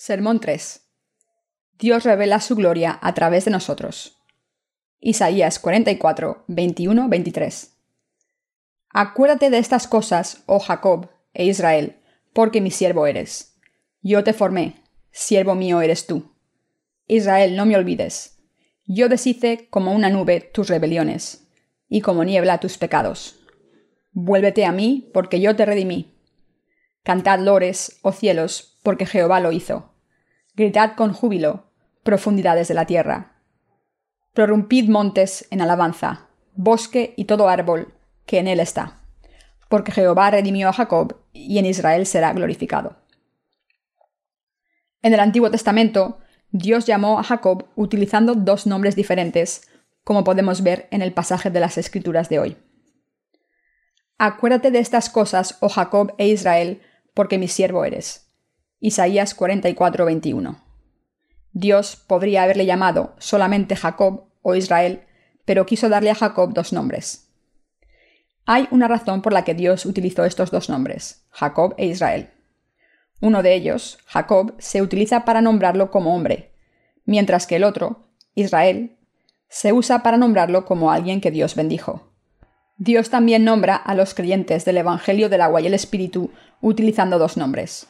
Sermón 3. Dios revela su gloria a través de nosotros. Isaías 44, 21, 23. Acuérdate de estas cosas, oh Jacob e Israel, porque mi siervo eres. Yo te formé, siervo mío eres tú. Israel, no me olvides. Yo deshice como una nube tus rebeliones, y como niebla tus pecados. Vuélvete a mí, porque yo te redimí. Cantad lores, oh cielos, porque Jehová lo hizo. Gritad con júbilo, profundidades de la tierra. Prorrumpid montes en alabanza, bosque y todo árbol que en él está, porque Jehová redimió a Jacob y en Israel será glorificado. En el Antiguo Testamento, Dios llamó a Jacob utilizando dos nombres diferentes, como podemos ver en el pasaje de las Escrituras de hoy. Acuérdate de estas cosas, oh Jacob e Israel, porque mi siervo eres. Isaías 44, 21. Dios podría haberle llamado solamente Jacob o Israel, pero quiso darle a Jacob dos nombres. Hay una razón por la que Dios utilizó estos dos nombres, Jacob e Israel. Uno de ellos, Jacob, se utiliza para nombrarlo como hombre, mientras que el otro, Israel, se usa para nombrarlo como alguien que Dios bendijo. Dios también nombra a los creyentes del Evangelio del agua y el Espíritu utilizando dos nombres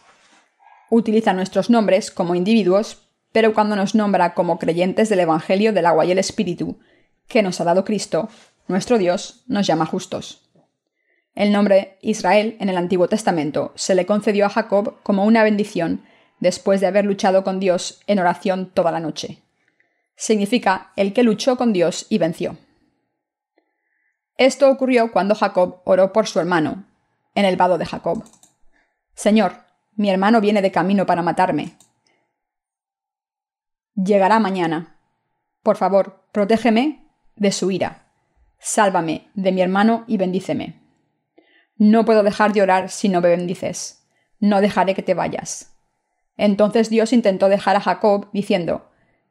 utiliza nuestros nombres como individuos, pero cuando nos nombra como creyentes del Evangelio del agua y el Espíritu, que nos ha dado Cristo, nuestro Dios, nos llama justos. El nombre Israel en el Antiguo Testamento se le concedió a Jacob como una bendición después de haber luchado con Dios en oración toda la noche. Significa el que luchó con Dios y venció. Esto ocurrió cuando Jacob oró por su hermano, en el vado de Jacob. Señor, mi hermano viene de camino para matarme. Llegará mañana. Por favor, protégeme de su ira. Sálvame de mi hermano y bendíceme. No puedo dejar de orar si no me bendices. No dejaré que te vayas. Entonces Dios intentó dejar a Jacob, diciendo,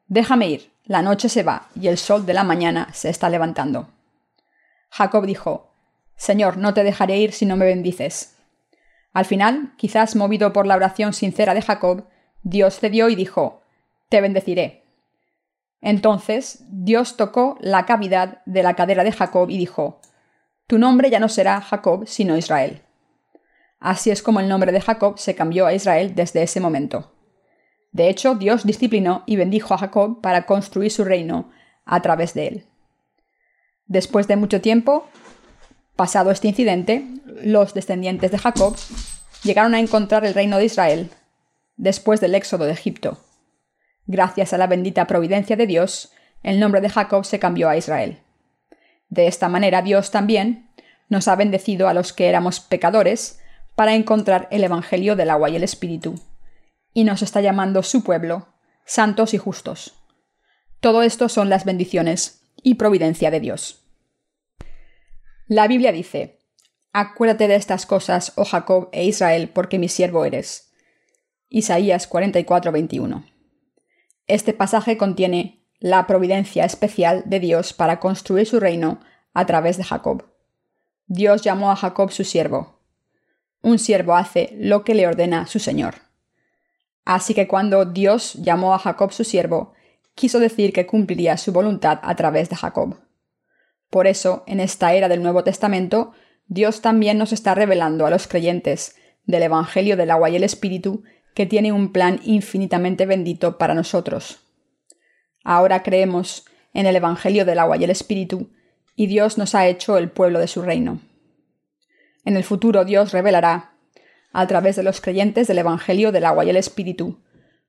Déjame ir, la noche se va y el sol de la mañana se está levantando. Jacob dijo, Señor, no te dejaré ir si no me bendices. Al final, quizás movido por la oración sincera de Jacob, Dios cedió y dijo, Te bendeciré. Entonces Dios tocó la cavidad de la cadera de Jacob y dijo, Tu nombre ya no será Jacob, sino Israel. Así es como el nombre de Jacob se cambió a Israel desde ese momento. De hecho, Dios disciplinó y bendijo a Jacob para construir su reino a través de él. Después de mucho tiempo, Pasado este incidente, los descendientes de Jacob llegaron a encontrar el reino de Israel después del éxodo de Egipto. Gracias a la bendita providencia de Dios, el nombre de Jacob se cambió a Israel. De esta manera Dios también nos ha bendecido a los que éramos pecadores para encontrar el Evangelio del agua y el Espíritu, y nos está llamando su pueblo, santos y justos. Todo esto son las bendiciones y providencia de Dios. La Biblia dice, Acuérdate de estas cosas, oh Jacob e Israel, porque mi siervo eres. Isaías 44, 21. Este pasaje contiene la providencia especial de Dios para construir su reino a través de Jacob. Dios llamó a Jacob su siervo. Un siervo hace lo que le ordena su Señor. Así que cuando Dios llamó a Jacob su siervo, quiso decir que cumpliría su voluntad a través de Jacob. Por eso, en esta era del Nuevo Testamento, Dios también nos está revelando a los creyentes del Evangelio del agua y el Espíritu que tiene un plan infinitamente bendito para nosotros. Ahora creemos en el Evangelio del agua y el Espíritu, y Dios nos ha hecho el pueblo de su reino. En el futuro Dios revelará, a través de los creyentes del Evangelio del agua y el Espíritu,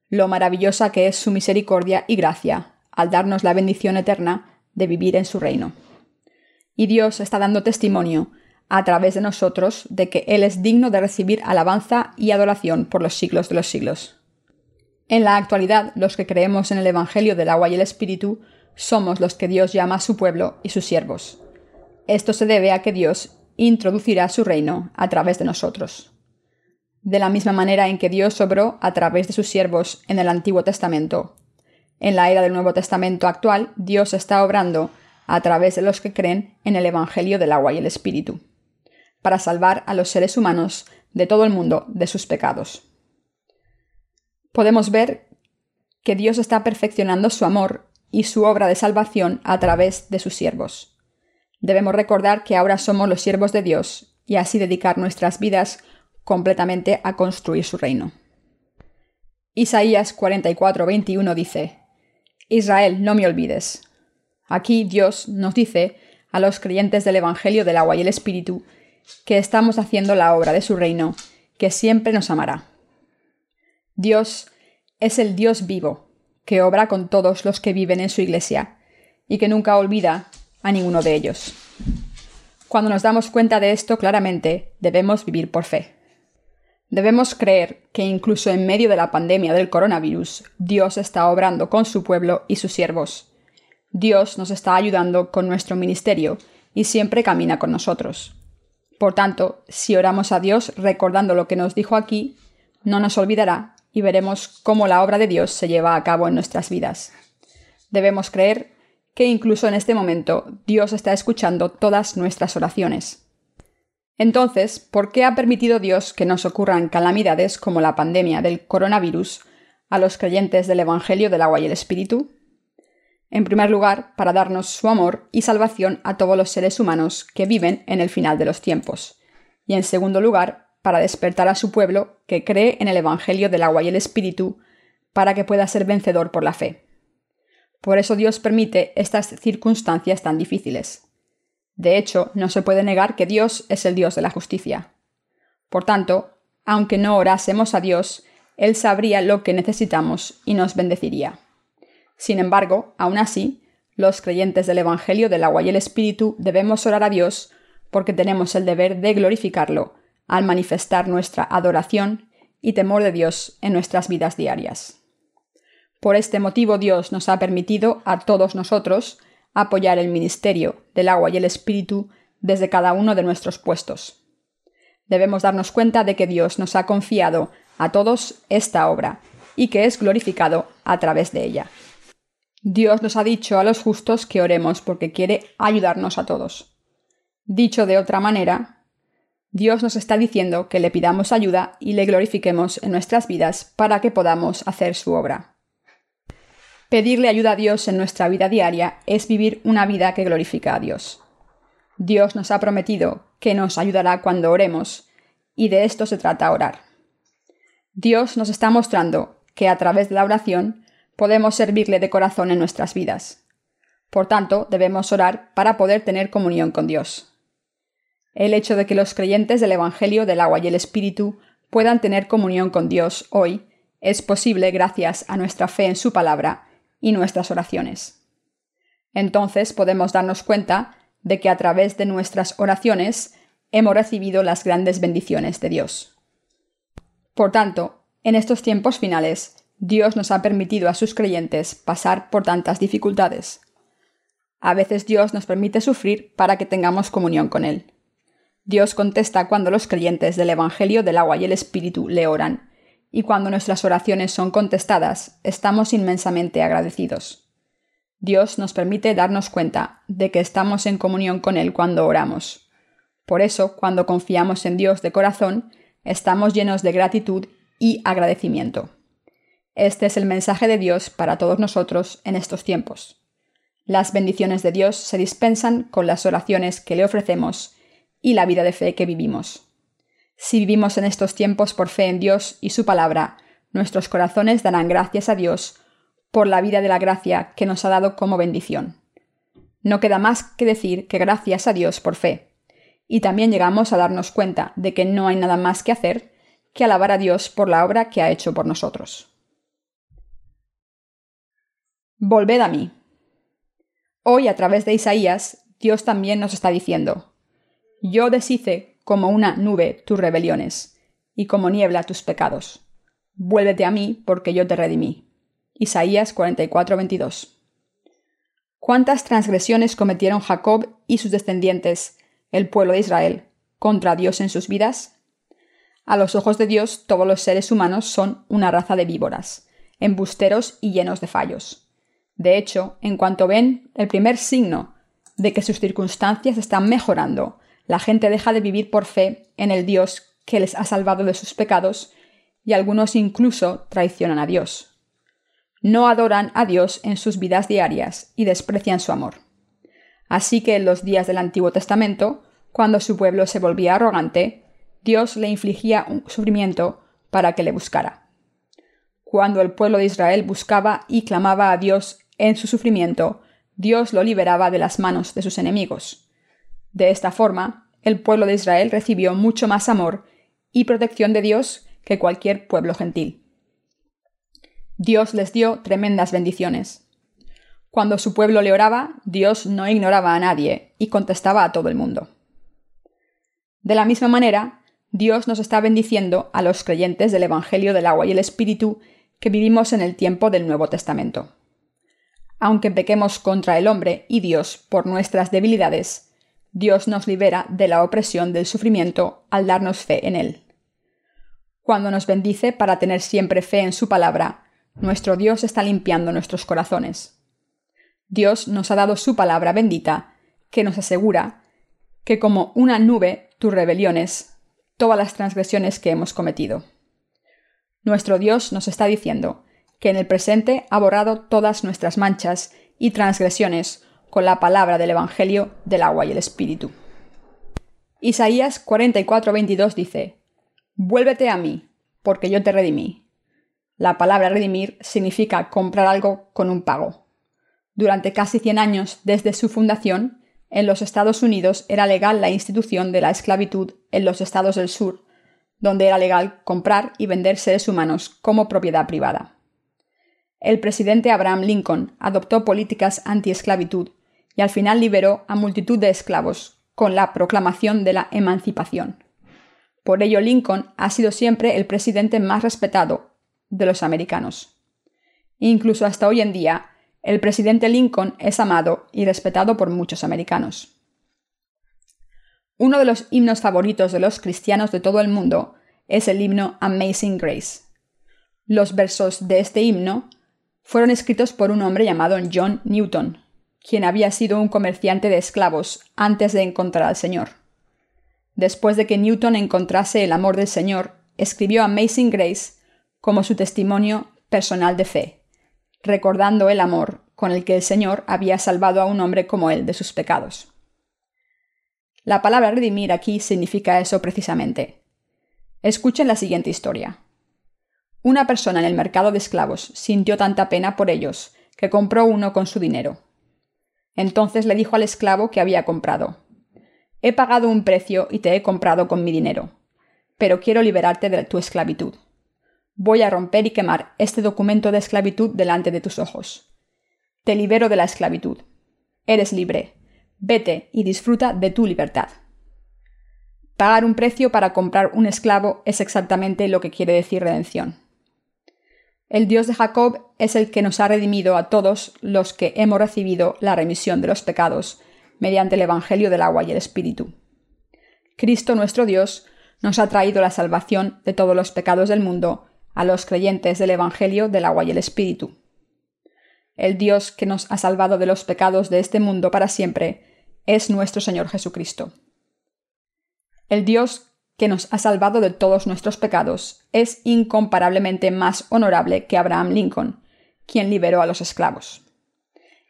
lo maravillosa que es su misericordia y gracia, al darnos la bendición eterna de vivir en su reino y Dios está dando testimonio a través de nosotros de que Él es digno de recibir alabanza y adoración por los siglos de los siglos. En la actualidad, los que creemos en el Evangelio del agua y el Espíritu somos los que Dios llama a su pueblo y sus siervos. Esto se debe a que Dios introducirá su reino a través de nosotros. De la misma manera en que Dios obró a través de sus siervos en el Antiguo Testamento. En la era del Nuevo Testamento actual, Dios está obrando a través de los que creen en el Evangelio del agua y el Espíritu, para salvar a los seres humanos de todo el mundo de sus pecados. podemos ver que Dios está perfeccionando su amor y su obra de salvación a través de sus siervos. Debemos recordar que ahora somos los siervos de Dios y así dedicar nuestras vidas completamente a construir su reino. Isaías 44:21 dice, Israel, no me olvides. Aquí Dios nos dice a los creyentes del Evangelio del agua y el Espíritu que estamos haciendo la obra de su reino, que siempre nos amará. Dios es el Dios vivo, que obra con todos los que viven en su iglesia, y que nunca olvida a ninguno de ellos. Cuando nos damos cuenta de esto claramente, debemos vivir por fe. Debemos creer que incluso en medio de la pandemia del coronavirus, Dios está obrando con su pueblo y sus siervos. Dios nos está ayudando con nuestro ministerio y siempre camina con nosotros. Por tanto, si oramos a Dios recordando lo que nos dijo aquí, no nos olvidará y veremos cómo la obra de Dios se lleva a cabo en nuestras vidas. Debemos creer que incluso en este momento Dios está escuchando todas nuestras oraciones. Entonces, ¿por qué ha permitido Dios que nos ocurran calamidades como la pandemia del coronavirus a los creyentes del Evangelio del agua y el Espíritu? En primer lugar, para darnos su amor y salvación a todos los seres humanos que viven en el final de los tiempos. Y en segundo lugar, para despertar a su pueblo que cree en el Evangelio del agua y el Espíritu, para que pueda ser vencedor por la fe. Por eso Dios permite estas circunstancias tan difíciles. De hecho, no se puede negar que Dios es el Dios de la justicia. Por tanto, aunque no orásemos a Dios, Él sabría lo que necesitamos y nos bendeciría. Sin embargo, aún así, los creyentes del Evangelio del agua y el Espíritu debemos orar a Dios porque tenemos el deber de glorificarlo al manifestar nuestra adoración y temor de Dios en nuestras vidas diarias. Por este motivo Dios nos ha permitido a todos nosotros apoyar el ministerio del agua y el espíritu desde cada uno de nuestros puestos. Debemos darnos cuenta de que Dios nos ha confiado a todos esta obra y que es glorificado a través de ella. Dios nos ha dicho a los justos que oremos porque quiere ayudarnos a todos. Dicho de otra manera, Dios nos está diciendo que le pidamos ayuda y le glorifiquemos en nuestras vidas para que podamos hacer su obra. Pedirle ayuda a Dios en nuestra vida diaria es vivir una vida que glorifica a Dios. Dios nos ha prometido que nos ayudará cuando oremos, y de esto se trata orar. Dios nos está mostrando que a través de la oración podemos servirle de corazón en nuestras vidas. Por tanto, debemos orar para poder tener comunión con Dios. El hecho de que los creyentes del Evangelio del agua y el Espíritu puedan tener comunión con Dios hoy es posible gracias a nuestra fe en su palabra y nuestras oraciones. Entonces podemos darnos cuenta de que a través de nuestras oraciones hemos recibido las grandes bendiciones de Dios. Por tanto, en estos tiempos finales, Dios nos ha permitido a sus creyentes pasar por tantas dificultades. A veces Dios nos permite sufrir para que tengamos comunión con Él. Dios contesta cuando los creyentes del Evangelio del agua y el Espíritu le oran y cuando nuestras oraciones son contestadas, estamos inmensamente agradecidos. Dios nos permite darnos cuenta de que estamos en comunión con Él cuando oramos. Por eso, cuando confiamos en Dios de corazón, estamos llenos de gratitud y agradecimiento. Este es el mensaje de Dios para todos nosotros en estos tiempos. Las bendiciones de Dios se dispensan con las oraciones que le ofrecemos y la vida de fe que vivimos. Si vivimos en estos tiempos por fe en Dios y su palabra, nuestros corazones darán gracias a Dios por la vida de la gracia que nos ha dado como bendición. No queda más que decir que gracias a Dios por fe. Y también llegamos a darnos cuenta de que no hay nada más que hacer que alabar a Dios por la obra que ha hecho por nosotros. Volved a mí. Hoy a través de Isaías, Dios también nos está diciendo, Yo deshice como una nube tus rebeliones, y como niebla tus pecados. Vuélvete a mí, porque yo te redimí. Isaías 44:22. ¿Cuántas transgresiones cometieron Jacob y sus descendientes, el pueblo de Israel, contra Dios en sus vidas? A los ojos de Dios todos los seres humanos son una raza de víboras, embusteros y llenos de fallos. De hecho, en cuanto ven el primer signo de que sus circunstancias están mejorando, la gente deja de vivir por fe en el Dios que les ha salvado de sus pecados y algunos incluso traicionan a Dios. No adoran a Dios en sus vidas diarias y desprecian su amor. Así que en los días del Antiguo Testamento, cuando su pueblo se volvía arrogante, Dios le infligía un sufrimiento para que le buscara. Cuando el pueblo de Israel buscaba y clamaba a Dios en su sufrimiento, Dios lo liberaba de las manos de sus enemigos. De esta forma, el pueblo de Israel recibió mucho más amor y protección de Dios que cualquier pueblo gentil. Dios les dio tremendas bendiciones. Cuando su pueblo le oraba, Dios no ignoraba a nadie y contestaba a todo el mundo. De la misma manera, Dios nos está bendiciendo a los creyentes del Evangelio del agua y el Espíritu que vivimos en el tiempo del Nuevo Testamento. Aunque pequemos contra el hombre y Dios por nuestras debilidades, Dios nos libera de la opresión del sufrimiento al darnos fe en Él. Cuando nos bendice para tener siempre fe en su palabra, nuestro Dios está limpiando nuestros corazones. Dios nos ha dado su palabra bendita, que nos asegura que como una nube tus rebeliones, todas las transgresiones que hemos cometido. Nuestro Dios nos está diciendo que en el presente ha borrado todas nuestras manchas y transgresiones con la palabra del Evangelio del agua y el Espíritu. Isaías 44:22 dice, Vuélvete a mí, porque yo te redimí. La palabra redimir significa comprar algo con un pago. Durante casi 100 años desde su fundación, en los Estados Unidos era legal la institución de la esclavitud en los estados del sur, donde era legal comprar y vender seres humanos como propiedad privada. El presidente Abraham Lincoln adoptó políticas anti-esclavitud y al final liberó a multitud de esclavos con la proclamación de la emancipación. Por ello Lincoln ha sido siempre el presidente más respetado de los americanos. Incluso hasta hoy en día, el presidente Lincoln es amado y respetado por muchos americanos. Uno de los himnos favoritos de los cristianos de todo el mundo es el himno Amazing Grace. Los versos de este himno fueron escritos por un hombre llamado John Newton, quien había sido un comerciante de esclavos antes de encontrar al Señor. Después de que Newton encontrase el amor del Señor, escribió Amazing Grace como su testimonio personal de fe recordando el amor con el que el Señor había salvado a un hombre como él de sus pecados. La palabra redimir aquí significa eso precisamente. Escuchen la siguiente historia. Una persona en el mercado de esclavos sintió tanta pena por ellos que compró uno con su dinero. Entonces le dijo al esclavo que había comprado He pagado un precio y te he comprado con mi dinero, pero quiero liberarte de tu esclavitud. Voy a romper y quemar este documento de esclavitud delante de tus ojos. Te libero de la esclavitud. Eres libre. Vete y disfruta de tu libertad. Pagar un precio para comprar un esclavo es exactamente lo que quiere decir redención. El Dios de Jacob es el que nos ha redimido a todos los que hemos recibido la remisión de los pecados mediante el Evangelio del agua y el Espíritu. Cristo nuestro Dios nos ha traído la salvación de todos los pecados del mundo a los creyentes del Evangelio del agua y el Espíritu. El Dios que nos ha salvado de los pecados de este mundo para siempre es nuestro Señor Jesucristo. El Dios que nos ha salvado de todos nuestros pecados es incomparablemente más honorable que Abraham Lincoln, quien liberó a los esclavos.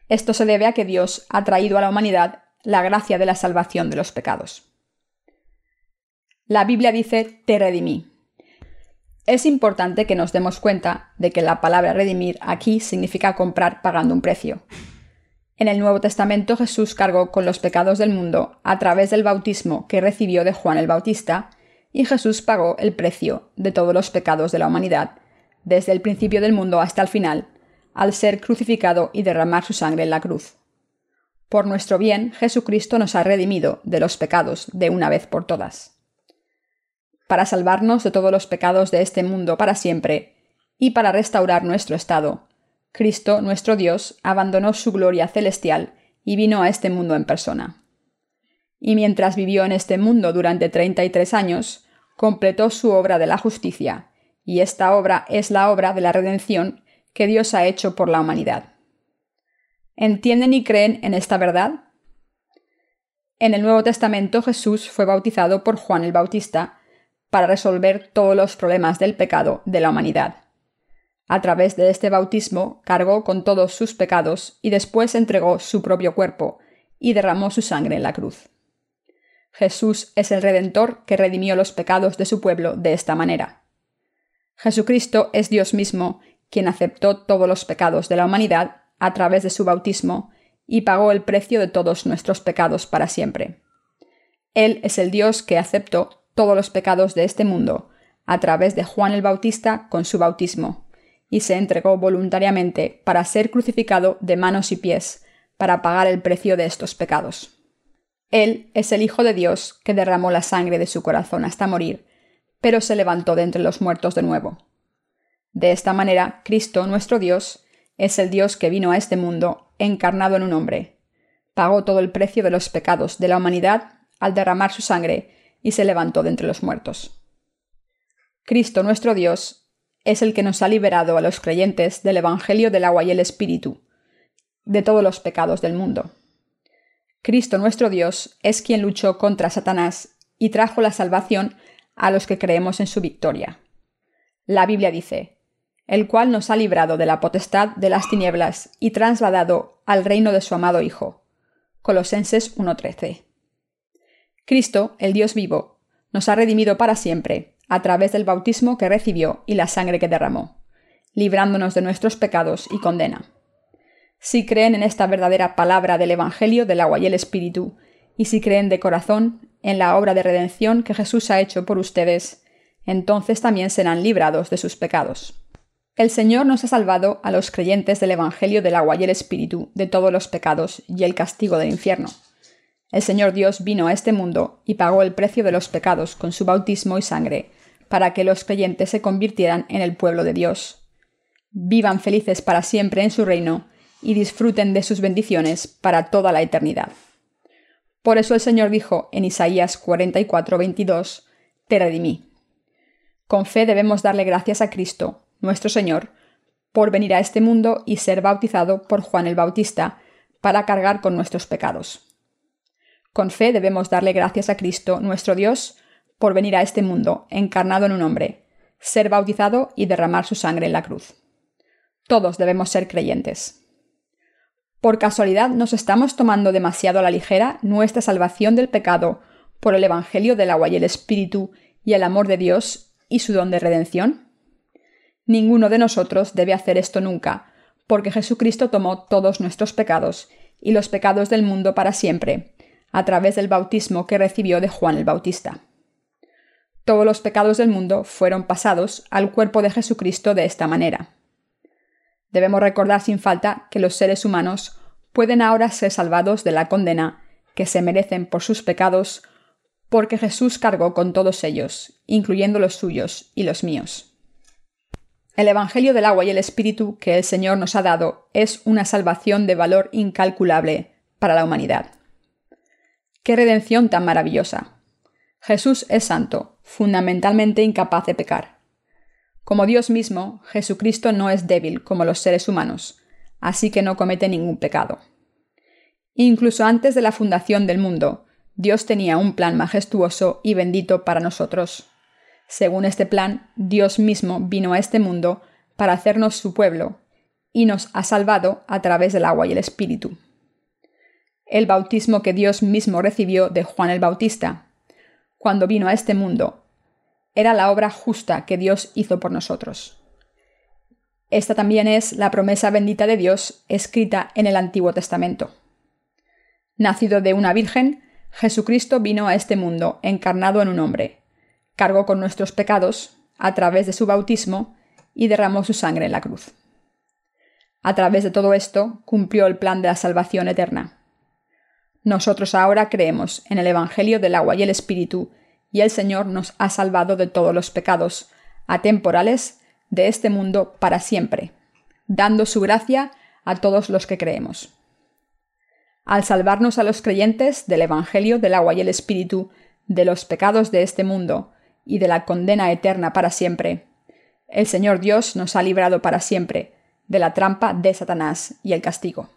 Esto se debe a que Dios ha traído a la humanidad la gracia de la salvación de los pecados. La Biblia dice, te redimí. Es importante que nos demos cuenta de que la palabra redimir aquí significa comprar pagando un precio. En el Nuevo Testamento Jesús cargó con los pecados del mundo a través del bautismo que recibió de Juan el Bautista, y Jesús pagó el precio de todos los pecados de la humanidad, desde el principio del mundo hasta el final, al ser crucificado y derramar su sangre en la cruz. Por nuestro bien, Jesucristo nos ha redimido de los pecados de una vez por todas para salvarnos de todos los pecados de este mundo para siempre, y para restaurar nuestro estado. Cristo, nuestro Dios, abandonó su gloria celestial y vino a este mundo en persona. Y mientras vivió en este mundo durante treinta y tres años, completó su obra de la justicia, y esta obra es la obra de la redención que Dios ha hecho por la humanidad. ¿Entienden y creen en esta verdad? En el Nuevo Testamento Jesús fue bautizado por Juan el Bautista para resolver todos los problemas del pecado de la humanidad. A través de este bautismo cargó con todos sus pecados y después entregó su propio cuerpo y derramó su sangre en la cruz. Jesús es el Redentor que redimió los pecados de su pueblo de esta manera. Jesucristo es Dios mismo, quien aceptó todos los pecados de la humanidad a través de su bautismo y pagó el precio de todos nuestros pecados para siempre. Él es el Dios que aceptó todos los pecados de este mundo a través de Juan el Bautista con su bautismo, y se entregó voluntariamente para ser crucificado de manos y pies, para pagar el precio de estos pecados. Él es el Hijo de Dios que derramó la sangre de su corazón hasta morir, pero se levantó de entre los muertos de nuevo. De esta manera, Cristo, nuestro Dios, es el Dios que vino a este mundo encarnado en un hombre. Pagó todo el precio de los pecados de la humanidad al derramar su sangre y se levantó de entre los muertos. Cristo, nuestro Dios, es el que nos ha liberado a los creyentes del Evangelio del agua y el Espíritu, de todos los pecados del mundo. Cristo nuestro Dios es quien luchó contra Satanás y trajo la salvación a los que creemos en su victoria. La Biblia dice, el cual nos ha librado de la potestad de las tinieblas y trasladado al reino de su amado Hijo. Colosenses 1.13. Cristo, el Dios vivo, nos ha redimido para siempre, a través del bautismo que recibió y la sangre que derramó, librándonos de nuestros pecados y condena. Si creen en esta verdadera palabra del Evangelio del agua y el Espíritu, y si creen de corazón en la obra de redención que Jesús ha hecho por ustedes, entonces también serán librados de sus pecados. El Señor nos ha salvado a los creyentes del Evangelio del agua y el Espíritu de todos los pecados y el castigo del infierno. El Señor Dios vino a este mundo y pagó el precio de los pecados con su bautismo y sangre, para que los creyentes se convirtieran en el pueblo de Dios. Vivan felices para siempre en su reino y disfruten de sus bendiciones para toda la eternidad. Por eso el Señor dijo en Isaías 44, 22, Te redimí. Con fe debemos darle gracias a Cristo, nuestro Señor, por venir a este mundo y ser bautizado por Juan el Bautista, para cargar con nuestros pecados. Con fe debemos darle gracias a Cristo, nuestro Dios, por venir a este mundo, encarnado en un hombre, ser bautizado y derramar su sangre en la cruz. Todos debemos ser creyentes. ¿Por casualidad nos estamos tomando demasiado a la ligera nuestra salvación del pecado por el Evangelio del agua y el Espíritu y el amor de Dios y su don de redención? Ninguno de nosotros debe hacer esto nunca, porque Jesucristo tomó todos nuestros pecados y los pecados del mundo para siempre, a través del bautismo que recibió de Juan el Bautista. Todos los pecados del mundo fueron pasados al cuerpo de Jesucristo de esta manera. Debemos recordar sin falta que los seres humanos pueden ahora ser salvados de la condena que se merecen por sus pecados, porque Jesús cargó con todos ellos, incluyendo los suyos y los míos. El Evangelio del agua y el Espíritu que el Señor nos ha dado es una salvación de valor incalculable para la humanidad. ¡Qué redención tan maravillosa! Jesús es santo, fundamentalmente incapaz de pecar. Como Dios mismo, Jesucristo no es débil como los seres humanos, así que no comete ningún pecado. Incluso antes de la fundación del mundo, Dios tenía un plan majestuoso y bendito para nosotros. Según este plan, Dios mismo vino a este mundo para hacernos su pueblo, y nos ha salvado a través del agua y el Espíritu. El bautismo que Dios mismo recibió de Juan el Bautista, cuando vino a este mundo, era la obra justa que Dios hizo por nosotros. Esta también es la promesa bendita de Dios escrita en el Antiguo Testamento. Nacido de una virgen, Jesucristo vino a este mundo encarnado en un hombre, cargó con nuestros pecados a través de su bautismo y derramó su sangre en la cruz. A través de todo esto cumplió el plan de la salvación eterna. Nosotros ahora creemos en el Evangelio del agua y el Espíritu y el Señor nos ha salvado de todos los pecados, atemporales, de este mundo para siempre, dando su gracia a todos los que creemos. Al salvarnos a los creyentes del Evangelio del agua y el Espíritu, de los pecados de este mundo y de la condena eterna para siempre, el Señor Dios nos ha librado para siempre de la trampa de Satanás y el castigo.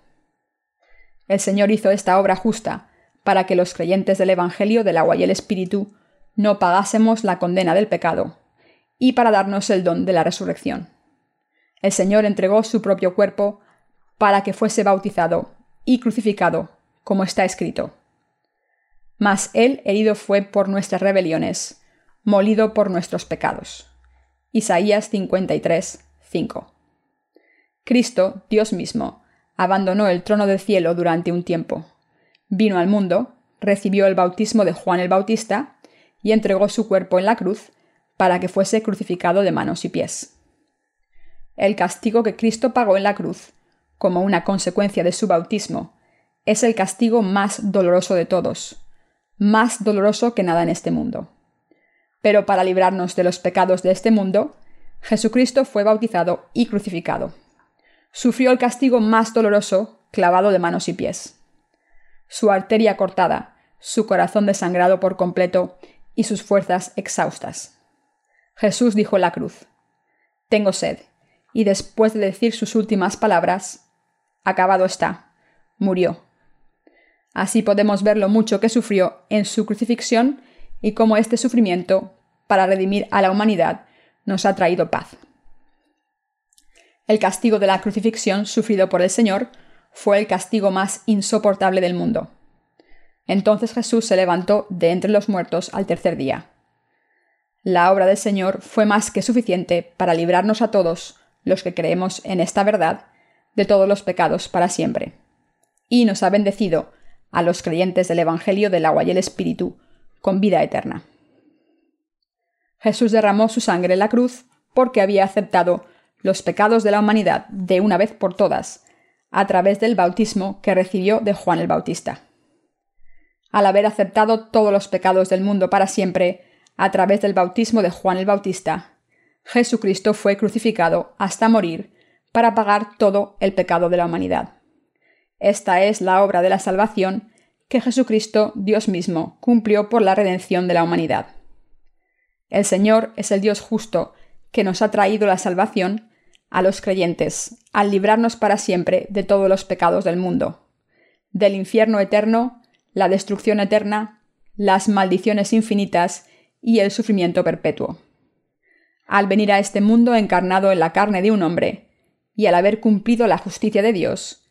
El Señor hizo esta obra justa para que los creyentes del Evangelio del agua y el Espíritu no pagásemos la condena del pecado, y para darnos el don de la resurrección. El Señor entregó su propio cuerpo para que fuese bautizado y crucificado, como está escrito. Mas Él herido fue por nuestras rebeliones, molido por nuestros pecados. Isaías 53, 5. Cristo, Dios mismo, abandonó el trono del cielo durante un tiempo. Vino al mundo, recibió el bautismo de Juan el Bautista y entregó su cuerpo en la cruz para que fuese crucificado de manos y pies. El castigo que Cristo pagó en la cruz, como una consecuencia de su bautismo, es el castigo más doloroso de todos, más doloroso que nada en este mundo. Pero para librarnos de los pecados de este mundo, Jesucristo fue bautizado y crucificado. Sufrió el castigo más doloroso, clavado de manos y pies. Su arteria cortada, su corazón desangrado por completo y sus fuerzas exhaustas. Jesús dijo en la cruz, Tengo sed, y después de decir sus últimas palabras, Acabado está, murió. Así podemos ver lo mucho que sufrió en su crucifixión y cómo este sufrimiento, para redimir a la humanidad, nos ha traído paz. El castigo de la crucifixión sufrido por el Señor fue el castigo más insoportable del mundo. Entonces Jesús se levantó de entre los muertos al tercer día. La obra del Señor fue más que suficiente para librarnos a todos, los que creemos en esta verdad, de todos los pecados para siempre. Y nos ha bendecido a los creyentes del Evangelio del agua y el Espíritu con vida eterna. Jesús derramó su sangre en la cruz porque había aceptado los pecados de la humanidad de una vez por todas, a través del bautismo que recibió de Juan el Bautista. Al haber aceptado todos los pecados del mundo para siempre, a través del bautismo de Juan el Bautista, Jesucristo fue crucificado hasta morir para pagar todo el pecado de la humanidad. Esta es la obra de la salvación que Jesucristo, Dios mismo, cumplió por la redención de la humanidad. El Señor es el Dios justo que nos ha traído la salvación a los creyentes, al librarnos para siempre de todos los pecados del mundo, del infierno eterno, la destrucción eterna, las maldiciones infinitas y el sufrimiento perpetuo. Al venir a este mundo encarnado en la carne de un hombre, y al haber cumplido la justicia de Dios,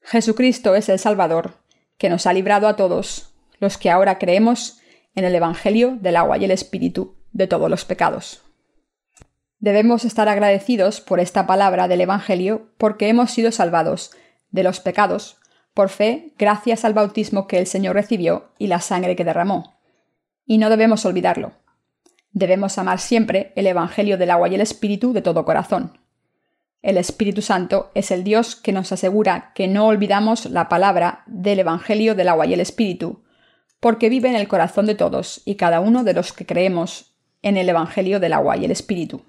Jesucristo es el Salvador, que nos ha librado a todos, los que ahora creemos en el Evangelio del agua y el Espíritu de todos los pecados. Debemos estar agradecidos por esta palabra del Evangelio porque hemos sido salvados de los pecados por fe gracias al bautismo que el Señor recibió y la sangre que derramó. Y no debemos olvidarlo. Debemos amar siempre el Evangelio del agua y el Espíritu de todo corazón. El Espíritu Santo es el Dios que nos asegura que no olvidamos la palabra del Evangelio del agua y el Espíritu, porque vive en el corazón de todos y cada uno de los que creemos en el Evangelio del agua y el Espíritu.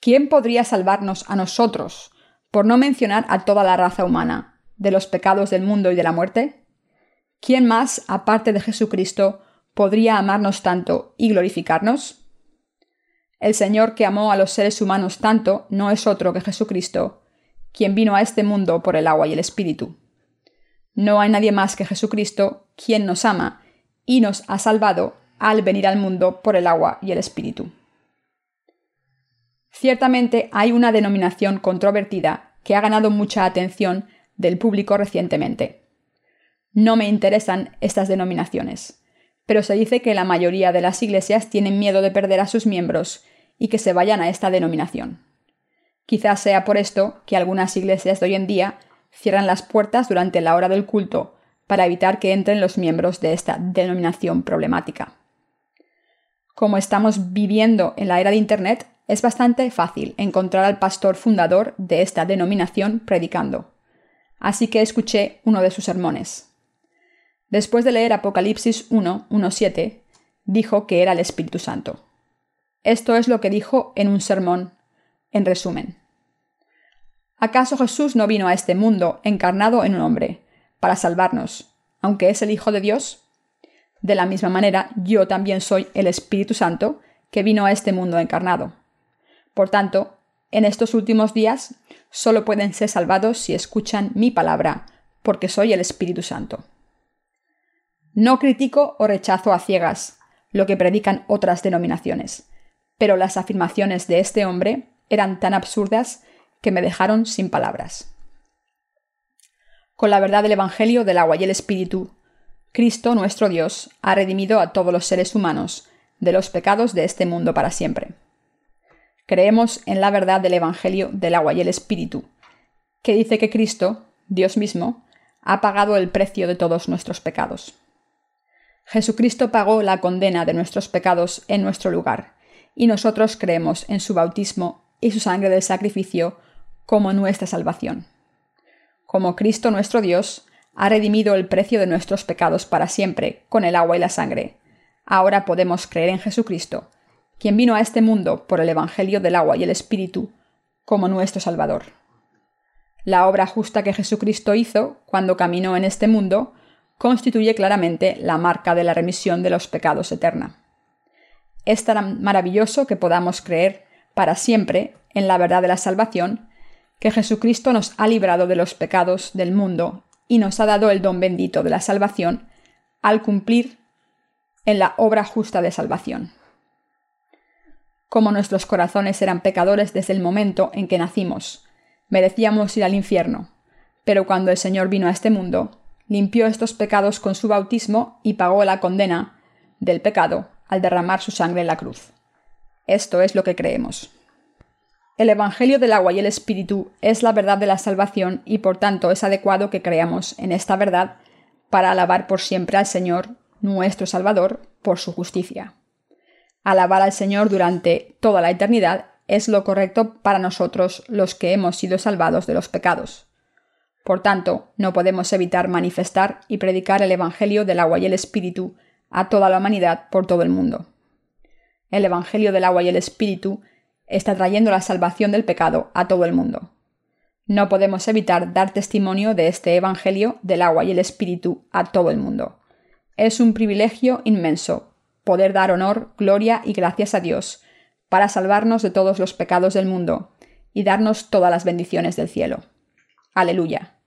¿quién podría salvarnos a nosotros, por no mencionar a toda la raza humana, de los pecados del mundo y de la muerte? ¿Quién más, aparte de Jesucristo, podría amarnos tanto y glorificarnos? El Señor que amó a los seres humanos tanto no es otro que Jesucristo, quien vino a este mundo por el agua y el Espíritu. No hay nadie más que Jesucristo quien nos ama y nos ha salvado al venir al mundo por el agua y el Espíritu. Ciertamente hay una denominación controvertida que ha ganado mucha atención del público recientemente. No me interesan estas denominaciones, pero se dice que la mayoría de las iglesias tienen miedo de perder a sus miembros y que se vayan a esta denominación. Quizás sea por esto que algunas iglesias de hoy en día cierran las puertas durante la hora del culto para evitar que entren los miembros de esta denominación problemática. Como estamos viviendo en la era de Internet, es bastante fácil encontrar al pastor fundador de esta denominación predicando. Así que escuché uno de sus sermones. Después de leer Apocalipsis 1, 1.7, dijo que era el Espíritu Santo. Esto es lo que dijo en un sermón, en resumen. ¿Acaso Jesús no vino a este mundo encarnado en un hombre, para salvarnos, aunque es el Hijo de Dios? De la misma manera, yo también soy el Espíritu Santo que vino a este mundo encarnado. Por tanto, en estos últimos días solo pueden ser salvados si escuchan mi palabra, porque soy el Espíritu Santo. No critico o rechazo a ciegas, lo que predican otras denominaciones, pero las afirmaciones de este hombre eran tan absurdas que me dejaron sin palabras. Con la verdad del Evangelio del agua y el Espíritu, Cristo nuestro Dios ha redimido a todos los seres humanos de los pecados de este mundo para siempre. Creemos en la verdad del Evangelio del agua y el Espíritu, que dice que Cristo, Dios mismo, ha pagado el precio de todos nuestros pecados. Jesucristo pagó la condena de nuestros pecados en nuestro lugar, y nosotros creemos en su bautismo y su sangre del sacrificio como nuestra salvación. Como Cristo nuestro Dios ha redimido el precio de nuestros pecados para siempre con el agua y la sangre, ahora podemos creer en Jesucristo, quien vino a este mundo por el Evangelio del agua y el Espíritu como nuestro Salvador. La obra justa que Jesucristo hizo cuando caminó en este mundo constituye claramente la marca de la remisión de los pecados eterna. Es tan maravilloso que podamos creer para siempre en la verdad de la salvación, que Jesucristo nos ha librado de los pecados del mundo y nos ha dado el don bendito de la salvación al cumplir en la obra justa de salvación. Como nuestros corazones eran pecadores desde el momento en que nacimos, merecíamos ir al infierno, pero cuando el Señor vino a este mundo, limpió estos pecados con su bautismo y pagó la condena del pecado al derramar su sangre en la cruz. Esto es lo que creemos. El Evangelio del agua y el Espíritu es la verdad de la salvación y por tanto es adecuado que creamos en esta verdad para alabar por siempre al Señor, nuestro Salvador, por su justicia. Alabar al Señor durante toda la eternidad es lo correcto para nosotros los que hemos sido salvados de los pecados. Por tanto, no podemos evitar manifestar y predicar el Evangelio del agua y el Espíritu a toda la humanidad por todo el mundo. El Evangelio del agua y el Espíritu está trayendo la salvación del pecado a todo el mundo. No podemos evitar dar testimonio de este Evangelio del agua y el Espíritu a todo el mundo. Es un privilegio inmenso poder dar honor, gloria y gracias a Dios para salvarnos de todos los pecados del mundo y darnos todas las bendiciones del cielo. Aleluya.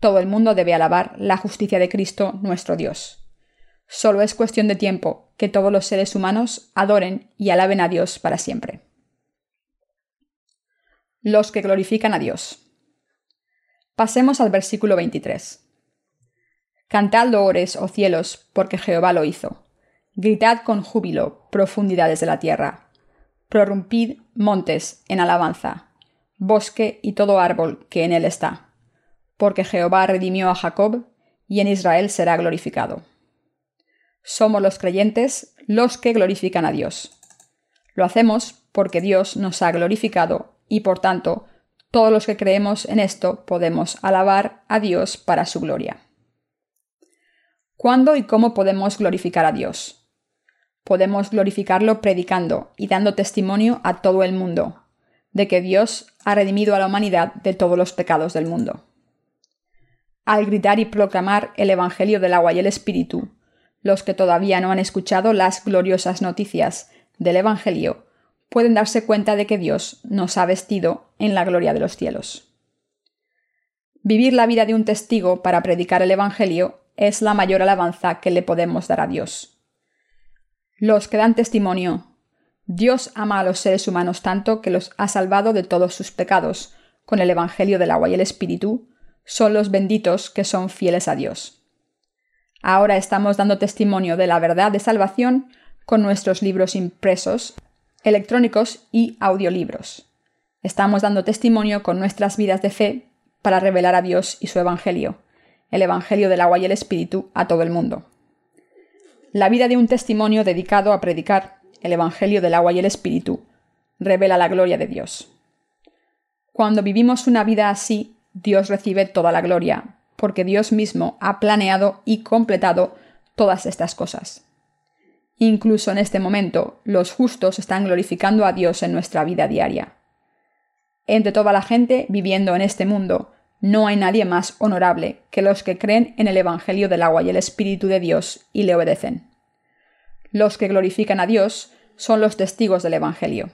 Todo el mundo debe alabar la justicia de Cristo nuestro Dios. Solo es cuestión de tiempo que todos los seres humanos adoren y alaben a Dios para siempre. Los que glorifican a Dios. Pasemos al versículo 23. Cantad loores, oh cielos, porque Jehová lo hizo. Gritad con júbilo, profundidades de la tierra. Prorrumpid, montes, en alabanza, bosque y todo árbol que en él está. Porque Jehová redimió a Jacob, y en Israel será glorificado. Somos los creyentes los que glorifican a Dios. Lo hacemos porque Dios nos ha glorificado y por tanto todos los que creemos en esto podemos alabar a Dios para su gloria. ¿Cuándo y cómo podemos glorificar a Dios? Podemos glorificarlo predicando y dando testimonio a todo el mundo de que Dios ha redimido a la humanidad de todos los pecados del mundo. Al gritar y proclamar el Evangelio del agua y el Espíritu, los que todavía no han escuchado las gloriosas noticias del Evangelio pueden darse cuenta de que Dios nos ha vestido en la gloria de los cielos. Vivir la vida de un testigo para predicar el Evangelio es la mayor alabanza que le podemos dar a Dios. Los que dan testimonio, Dios ama a los seres humanos tanto que los ha salvado de todos sus pecados, con el Evangelio del agua y el Espíritu, son los benditos que son fieles a Dios. Ahora estamos dando testimonio de la verdad de salvación con nuestros libros impresos electrónicos y audiolibros. Estamos dando testimonio con nuestras vidas de fe para revelar a Dios y su Evangelio, el Evangelio del agua y el Espíritu, a todo el mundo. La vida de un testimonio dedicado a predicar el Evangelio del agua y el Espíritu revela la gloria de Dios. Cuando vivimos una vida así, Dios recibe toda la gloria, porque Dios mismo ha planeado y completado todas estas cosas. Incluso en este momento, los justos están glorificando a Dios en nuestra vida diaria. Entre toda la gente viviendo en este mundo, no hay nadie más honorable que los que creen en el Evangelio del agua y el Espíritu de Dios y le obedecen. Los que glorifican a Dios son los testigos del Evangelio.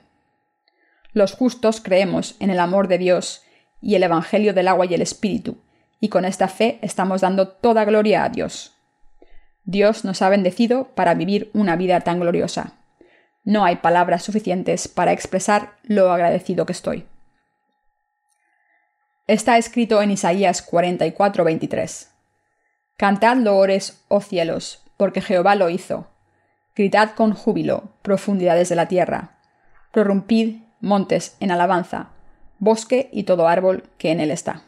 Los justos creemos en el amor de Dios y el Evangelio del agua y el Espíritu, y con esta fe estamos dando toda gloria a Dios. Dios nos ha bendecido para vivir una vida tan gloriosa. No hay palabras suficientes para expresar lo agradecido que estoy. Está escrito en Isaías 44:23. Cantad loores, oh cielos, porque Jehová lo hizo. Gritad con júbilo, profundidades de la tierra. Prorrumpid, montes, en alabanza, bosque y todo árbol que en él está.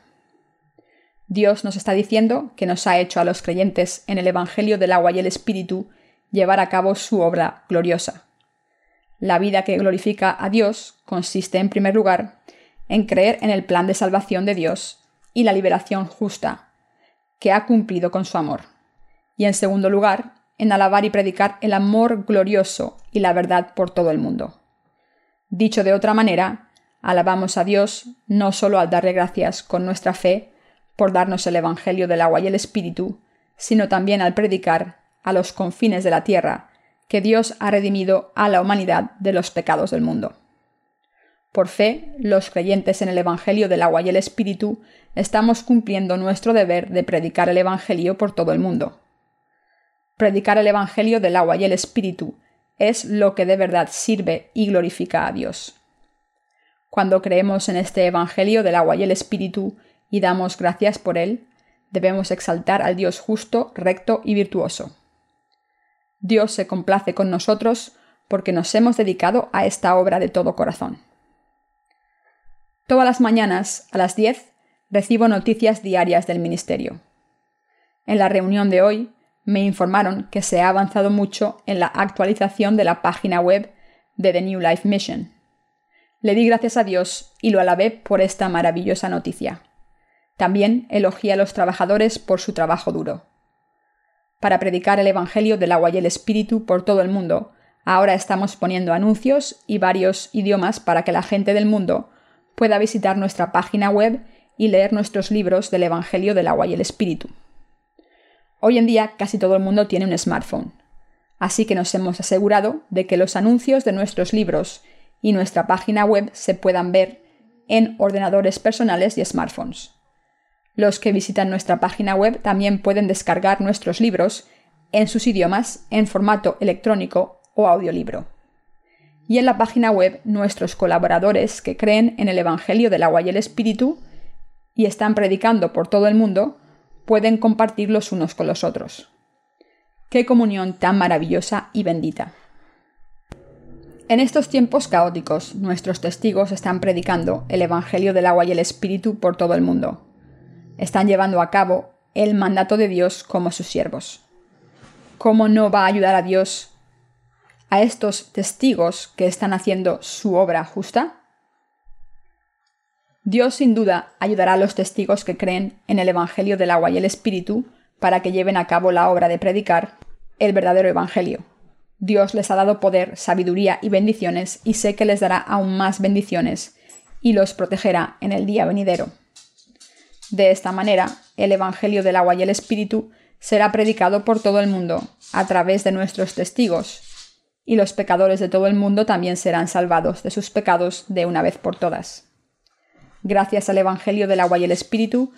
Dios nos está diciendo que nos ha hecho a los creyentes en el Evangelio del agua y el Espíritu llevar a cabo su obra gloriosa. La vida que glorifica a Dios consiste, en primer lugar, en creer en el plan de salvación de Dios y la liberación justa, que ha cumplido con su amor. Y en segundo lugar, en alabar y predicar el amor glorioso y la verdad por todo el mundo. Dicho de otra manera, alabamos a Dios no solo al darle gracias con nuestra fe por darnos el Evangelio del agua y el Espíritu, sino también al predicar a los confines de la tierra que Dios ha redimido a la humanidad de los pecados del mundo. Por fe, los creyentes en el Evangelio del agua y el Espíritu estamos cumpliendo nuestro deber de predicar el Evangelio por todo el mundo. Predicar el Evangelio del agua y el Espíritu es lo que de verdad sirve y glorifica a Dios. Cuando creemos en este Evangelio del agua y el Espíritu y damos gracias por él, debemos exaltar al Dios justo, recto y virtuoso. Dios se complace con nosotros porque nos hemos dedicado a esta obra de todo corazón. Todas las mañanas, a las 10, recibo noticias diarias del Ministerio. En la reunión de hoy, me informaron que se ha avanzado mucho en la actualización de la página web de The New Life Mission. Le di gracias a Dios y lo alabé por esta maravillosa noticia. También elogié a los trabajadores por su trabajo duro. Para predicar el Evangelio del agua y el Espíritu por todo el mundo, ahora estamos poniendo anuncios y varios idiomas para que la gente del mundo pueda visitar nuestra página web y leer nuestros libros del Evangelio del agua y el Espíritu. Hoy en día casi todo el mundo tiene un smartphone, así que nos hemos asegurado de que los anuncios de nuestros libros y nuestra página web se puedan ver en ordenadores personales y smartphones. Los que visitan nuestra página web también pueden descargar nuestros libros en sus idiomas en formato electrónico o audiolibro. Y en la página web nuestros colaboradores que creen en el Evangelio del agua y el Espíritu y están predicando por todo el mundo pueden compartir los unos con los otros. Qué comunión tan maravillosa y bendita. En estos tiempos caóticos, nuestros testigos están predicando el Evangelio del agua y el Espíritu por todo el mundo. Están llevando a cabo el mandato de Dios como sus siervos. ¿Cómo no va a ayudar a Dios a estos testigos que están haciendo su obra justa? Dios sin duda ayudará a los testigos que creen en el Evangelio del agua y el Espíritu para que lleven a cabo la obra de predicar el verdadero Evangelio. Dios les ha dado poder, sabiduría y bendiciones y sé que les dará aún más bendiciones y los protegerá en el día venidero. De esta manera, el Evangelio del agua y el Espíritu será predicado por todo el mundo a través de nuestros testigos, y los pecadores de todo el mundo también serán salvados de sus pecados de una vez por todas gracias al Evangelio del agua y el Espíritu,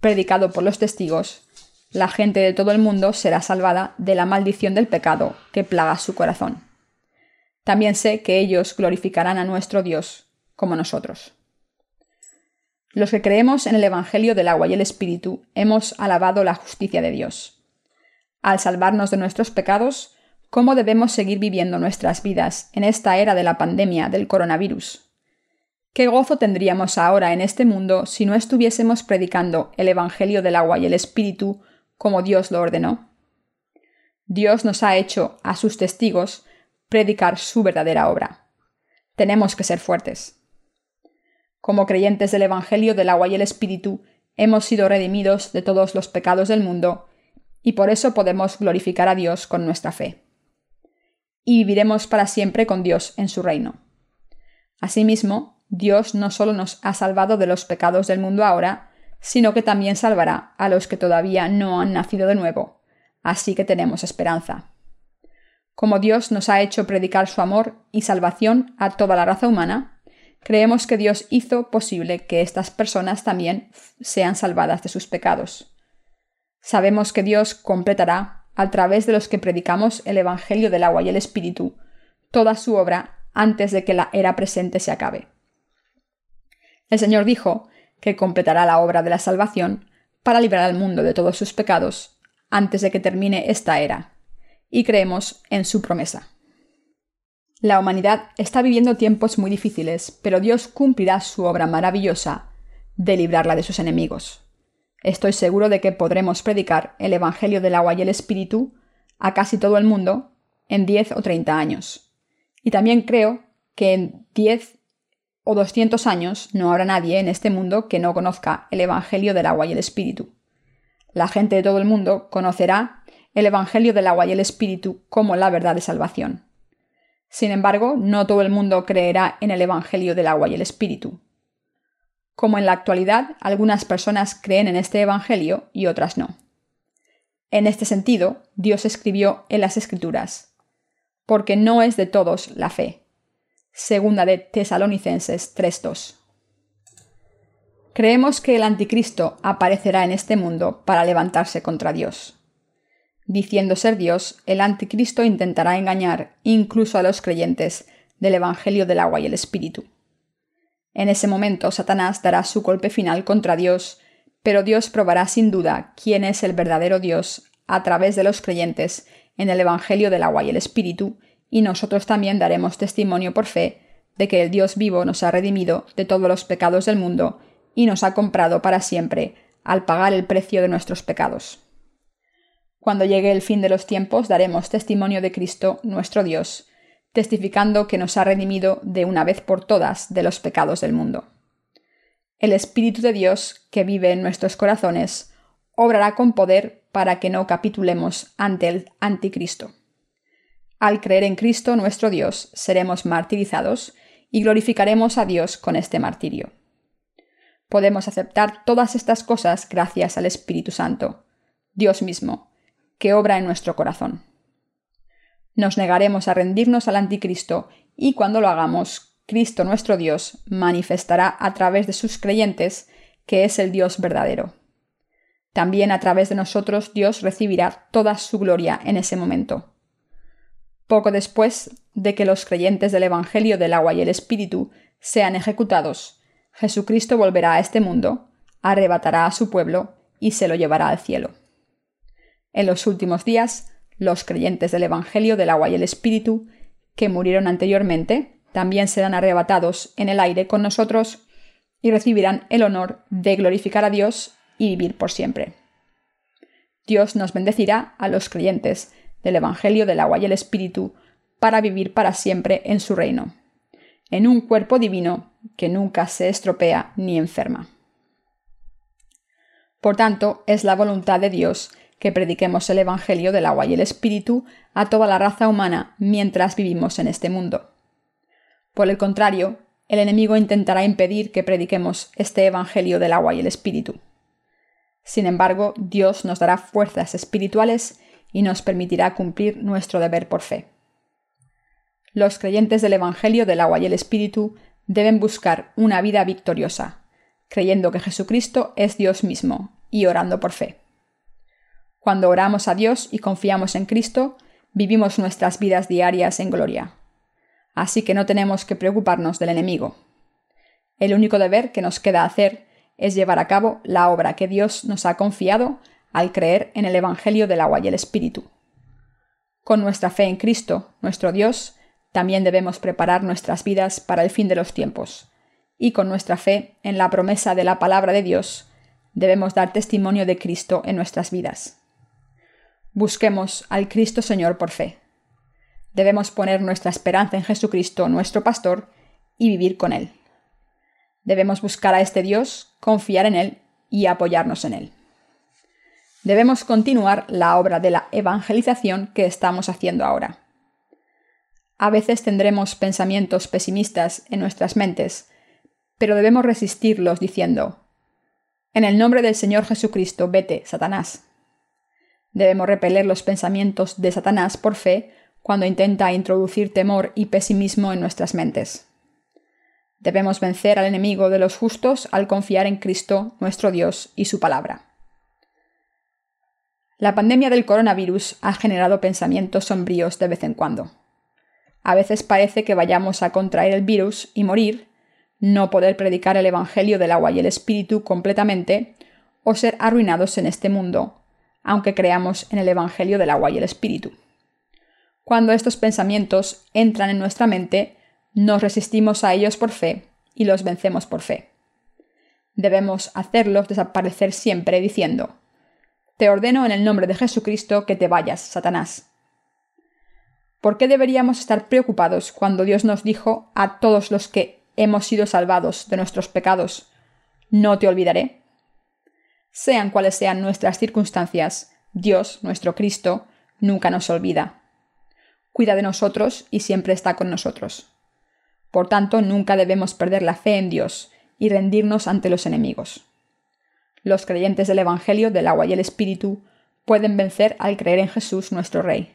predicado por los testigos, la gente de todo el mundo será salvada de la maldición del pecado que plaga su corazón. También sé que ellos glorificarán a nuestro Dios, como nosotros. Los que creemos en el Evangelio del agua y el Espíritu hemos alabado la justicia de Dios. Al salvarnos de nuestros pecados, ¿cómo debemos seguir viviendo nuestras vidas en esta era de la pandemia del coronavirus? ¿Qué gozo tendríamos ahora en este mundo si no estuviésemos predicando el Evangelio del agua y el Espíritu como Dios lo ordenó? Dios nos ha hecho a sus testigos predicar su verdadera obra. Tenemos que ser fuertes. Como creyentes del Evangelio del agua y el Espíritu, hemos sido redimidos de todos los pecados del mundo y por eso podemos glorificar a Dios con nuestra fe. Y viviremos para siempre con Dios en su reino. Asimismo, Dios no solo nos ha salvado de los pecados del mundo ahora, sino que también salvará a los que todavía no han nacido de nuevo. Así que tenemos esperanza. Como Dios nos ha hecho predicar su amor y salvación a toda la raza humana, creemos que Dios hizo posible que estas personas también sean salvadas de sus pecados. Sabemos que Dios completará a través de los que predicamos el Evangelio del agua y el Espíritu, toda su obra antes de que la era presente se acabe. El Señor dijo que completará la obra de la salvación para librar al mundo de todos sus pecados antes de que termine esta era, y creemos en su promesa. La humanidad está viviendo tiempos muy difíciles, pero Dios cumplirá su obra maravillosa de librarla de sus enemigos. Estoy seguro de que podremos predicar el Evangelio del agua y el Espíritu a casi todo el mundo en 10 o 30 años. Y también creo que en 10 o 200 años no habrá nadie en este mundo que no conozca el Evangelio del agua y el Espíritu. La gente de todo el mundo conocerá el Evangelio del agua y el Espíritu como la verdad de salvación. Sin embargo, no todo el mundo creerá en el Evangelio del agua y el Espíritu. Como en la actualidad, algunas personas creen en este Evangelio y otras no. En este sentido, Dios escribió en las Escrituras, porque no es de todos la fe. Segunda de Tesalonicenses 3.2. Creemos que el anticristo aparecerá en este mundo para levantarse contra Dios. Diciendo ser Dios, el anticristo intentará engañar incluso a los creyentes del Evangelio del agua y el Espíritu. En ese momento Satanás dará su golpe final contra Dios, pero Dios probará sin duda quién es el verdadero Dios a través de los creyentes en el Evangelio del agua y el Espíritu, y nosotros también daremos testimonio por fe de que el Dios vivo nos ha redimido de todos los pecados del mundo y nos ha comprado para siempre al pagar el precio de nuestros pecados. Cuando llegue el fin de los tiempos daremos testimonio de Cristo nuestro Dios, testificando que nos ha redimido de una vez por todas de los pecados del mundo. El Espíritu de Dios, que vive en nuestros corazones, obrará con poder para que no capitulemos ante el anticristo. Al creer en Cristo nuestro Dios, seremos martirizados y glorificaremos a Dios con este martirio. Podemos aceptar todas estas cosas gracias al Espíritu Santo, Dios mismo, que obra en nuestro corazón. Nos negaremos a rendirnos al anticristo y cuando lo hagamos, Cristo nuestro Dios manifestará a través de sus creyentes que es el Dios verdadero. También a través de nosotros Dios recibirá toda su gloria en ese momento. Poco después de que los creyentes del Evangelio del agua y el Espíritu sean ejecutados, Jesucristo volverá a este mundo, arrebatará a su pueblo y se lo llevará al cielo. En los últimos días, los creyentes del Evangelio del agua y el Espíritu, que murieron anteriormente, también serán arrebatados en el aire con nosotros y recibirán el honor de glorificar a Dios y vivir por siempre. Dios nos bendecirá a los creyentes del Evangelio del agua y el Espíritu para vivir para siempre en su reino, en un cuerpo divino que nunca se estropea ni enferma. Por tanto, es la voluntad de Dios que prediquemos el Evangelio del agua y el Espíritu a toda la raza humana mientras vivimos en este mundo. Por el contrario, el enemigo intentará impedir que prediquemos este Evangelio del agua y el Espíritu. Sin embargo, Dios nos dará fuerzas espirituales y nos permitirá cumplir nuestro deber por fe. Los creyentes del Evangelio del agua y el Espíritu deben buscar una vida victoriosa, creyendo que Jesucristo es Dios mismo y orando por fe. Cuando oramos a Dios y confiamos en Cristo, vivimos nuestras vidas diarias en gloria. Así que no tenemos que preocuparnos del enemigo. El único deber que nos queda hacer es llevar a cabo la obra que Dios nos ha confiado al creer en el Evangelio del agua y el Espíritu. Con nuestra fe en Cristo, nuestro Dios, también debemos preparar nuestras vidas para el fin de los tiempos, y con nuestra fe en la promesa de la palabra de Dios, debemos dar testimonio de Cristo en nuestras vidas. Busquemos al Cristo Señor por fe. Debemos poner nuestra esperanza en Jesucristo, nuestro Pastor, y vivir con Él. Debemos buscar a este Dios, confiar en Él y apoyarnos en Él. Debemos continuar la obra de la evangelización que estamos haciendo ahora. A veces tendremos pensamientos pesimistas en nuestras mentes, pero debemos resistirlos diciendo, En el nombre del Señor Jesucristo, vete, Satanás. Debemos repeler los pensamientos de Satanás por fe cuando intenta introducir temor y pesimismo en nuestras mentes. Debemos vencer al enemigo de los justos al confiar en Cristo, nuestro Dios, y su palabra. La pandemia del coronavirus ha generado pensamientos sombríos de vez en cuando. A veces parece que vayamos a contraer el virus y morir, no poder predicar el Evangelio del agua y el Espíritu completamente, o ser arruinados en este mundo, aunque creamos en el Evangelio del agua y el Espíritu. Cuando estos pensamientos entran en nuestra mente, nos resistimos a ellos por fe y los vencemos por fe. Debemos hacerlos desaparecer siempre diciendo, Te ordeno en el nombre de Jesucristo que te vayas, Satanás. ¿Por qué deberíamos estar preocupados cuando Dios nos dijo a todos los que hemos sido salvados de nuestros pecados, No te olvidaré? Sean cuales sean nuestras circunstancias, Dios, nuestro Cristo, nunca nos olvida. Cuida de nosotros y siempre está con nosotros. Por tanto, nunca debemos perder la fe en Dios y rendirnos ante los enemigos. Los creyentes del Evangelio del agua y el Espíritu pueden vencer al creer en Jesús nuestro Rey.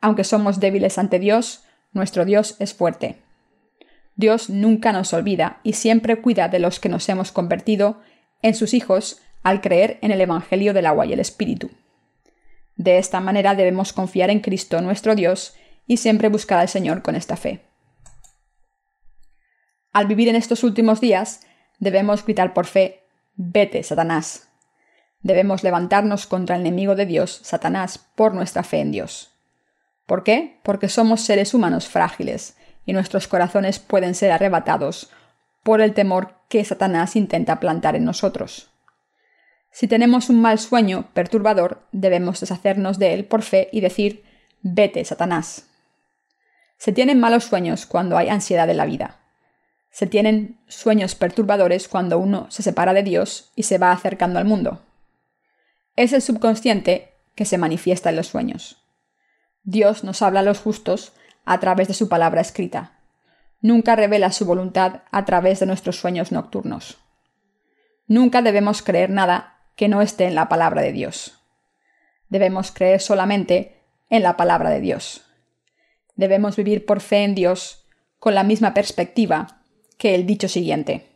Aunque somos débiles ante Dios, nuestro Dios es fuerte. Dios nunca nos olvida y siempre cuida de los que nos hemos convertido en sus hijos al creer en el Evangelio del agua y el Espíritu. De esta manera debemos confiar en Cristo nuestro Dios y siempre buscar al Señor con esta fe. Al vivir en estos últimos días, debemos gritar por fe, vete, Satanás. Debemos levantarnos contra el enemigo de Dios, Satanás, por nuestra fe en Dios. ¿Por qué? Porque somos seres humanos frágiles y nuestros corazones pueden ser arrebatados por el temor que Satanás intenta plantar en nosotros. Si tenemos un mal sueño perturbador, debemos deshacernos de él por fe y decir, vete, Satanás. Se tienen malos sueños cuando hay ansiedad en la vida. Se tienen sueños perturbadores cuando uno se separa de Dios y se va acercando al mundo. Es el subconsciente que se manifiesta en los sueños. Dios nos habla a los justos a través de su palabra escrita. Nunca revela su voluntad a través de nuestros sueños nocturnos. Nunca debemos creer nada que no esté en la palabra de Dios. Debemos creer solamente en la palabra de Dios. Debemos vivir por fe en Dios con la misma perspectiva que el dicho siguiente.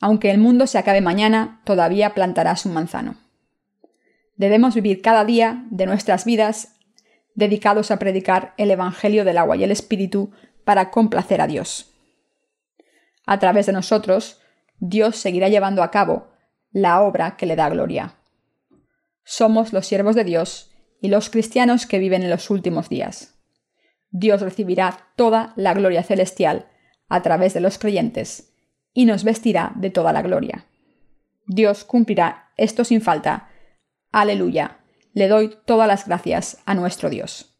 Aunque el mundo se acabe mañana, todavía plantarás un manzano. Debemos vivir cada día de nuestras vidas dedicados a predicar el Evangelio del agua y el Espíritu para complacer a Dios. A través de nosotros, Dios seguirá llevando a cabo la obra que le da gloria. Somos los siervos de Dios y los cristianos que viven en los últimos días. Dios recibirá toda la gloria celestial a través de los creyentes y nos vestirá de toda la gloria. Dios cumplirá esto sin falta. Aleluya. Le doy todas las gracias a nuestro Dios.